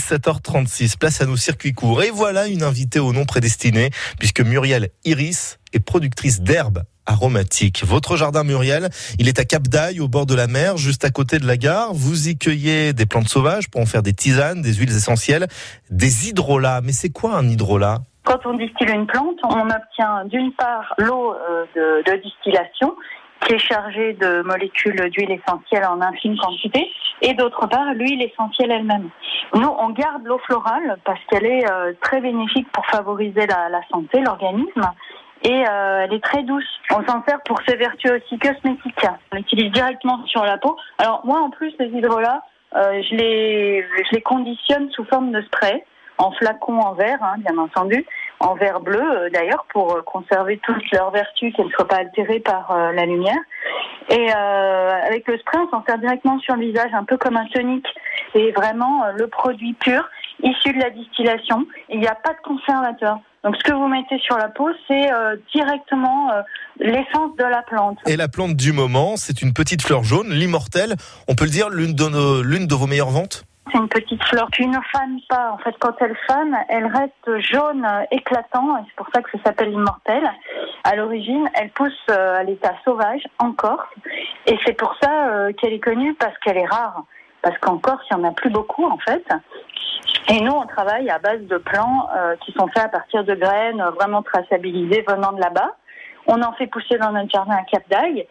17h36, place à nos circuits courts. Et voilà une invitée au nom prédestiné, puisque Muriel Iris est productrice d'herbes aromatiques. Votre jardin Muriel, il est à Cap d'Aille, au bord de la mer, juste à côté de la gare. Vous y cueillez des plantes sauvages pour en faire des tisanes, des huiles essentielles, des hydrolats. Mais c'est quoi un hydrolat? Quand on distille une plante, on obtient d'une part l'eau euh, de, de distillation qui est chargée de molécules d'huile essentielle en infime quantité, et d'autre part l'huile essentielle elle-même. Nous, on garde l'eau florale parce qu'elle est euh, très bénéfique pour favoriser la, la santé, l'organisme, et euh, elle est très douce. On s'en sert pour ses vertus aussi cosmétiques. On l'utilise directement sur la peau. Alors moi, en plus, les hydrolats, euh, je les je les conditionne sous forme de spray en flacon en verre, hein, bien entendu, en verre bleu euh, d'ailleurs pour euh, conserver toutes leurs vertus, qu'elles ne soient pas altérées par euh, la lumière. Et avec le spray, on s'en sert directement sur le visage, un peu comme un tonique. C'est vraiment le produit pur, issu de la distillation. Il n'y a pas de conservateur. Donc ce que vous mettez sur la peau, c'est euh, directement euh, l'essence de la plante. Et la plante du moment, c'est une petite fleur jaune, l'immortelle. On peut le dire, l'une de, l'une de vos meilleures ventes? C'est une petite fleur qui ne pas. En fait, quand elle fane, elle reste jaune euh, éclatant, c'est pour ça que ça s'appelle immortelle. À l'origine, elle pousse euh, à l'état sauvage en Corse, et c'est pour ça euh, qu'elle est connue parce qu'elle est rare. Parce qu'en Corse, il n'y en a plus beaucoup en fait. Et nous, on travaille à base de plants qui sont faits à partir de graines vraiment traçabilisées venant de là-bas. On en fait pousser dans notre jardin à Cap d'Aille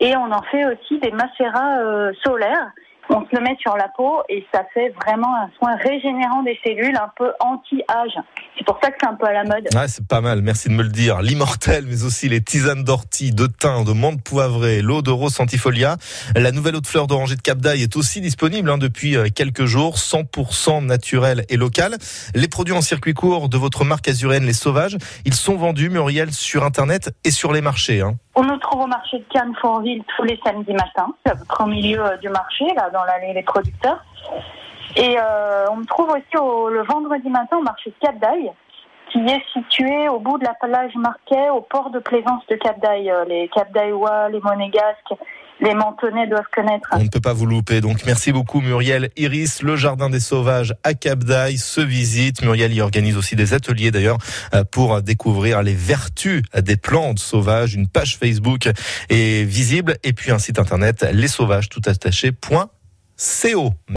et on en fait aussi des macérats solaires. On se le met sur la peau et ça fait vraiment un soin régénérant des cellules, un peu anti-âge. C'est pour ça que c'est un peu à la mode. Ah, c'est pas mal, merci de me le dire. L'immortelle, mais aussi les tisanes d'ortie, de thym, de menthe poivrée, l'eau de rose centifolia. La nouvelle eau de fleur d'oranger de Cap d'Aille est aussi disponible hein, depuis euh, quelques jours, 100% naturel et local. Les produits en circuit court de votre marque azuréenne Les Sauvages, ils sont vendus, Muriel, sur Internet et sur les marchés. Hein. On nous trouve au marché de Cannes Fourville tous les samedis matins, à peu près au milieu euh, du marché, là, dans l'allée des producteurs. Et euh, on me trouve aussi au, le vendredi matin au marché de Cap qui est situé au bout de la plage Marquet, au port de plaisance de Cap. Euh, Les Cap les Monégasques, les Mentonnais doivent connaître. On ne peut pas vous louper. Donc merci beaucoup Muriel. Iris, le jardin des sauvages à Cap se visite. Muriel y organise aussi des ateliers d'ailleurs euh, pour découvrir les vertus des plantes sauvages. Une page Facebook est visible et puis un site internet attaché.co.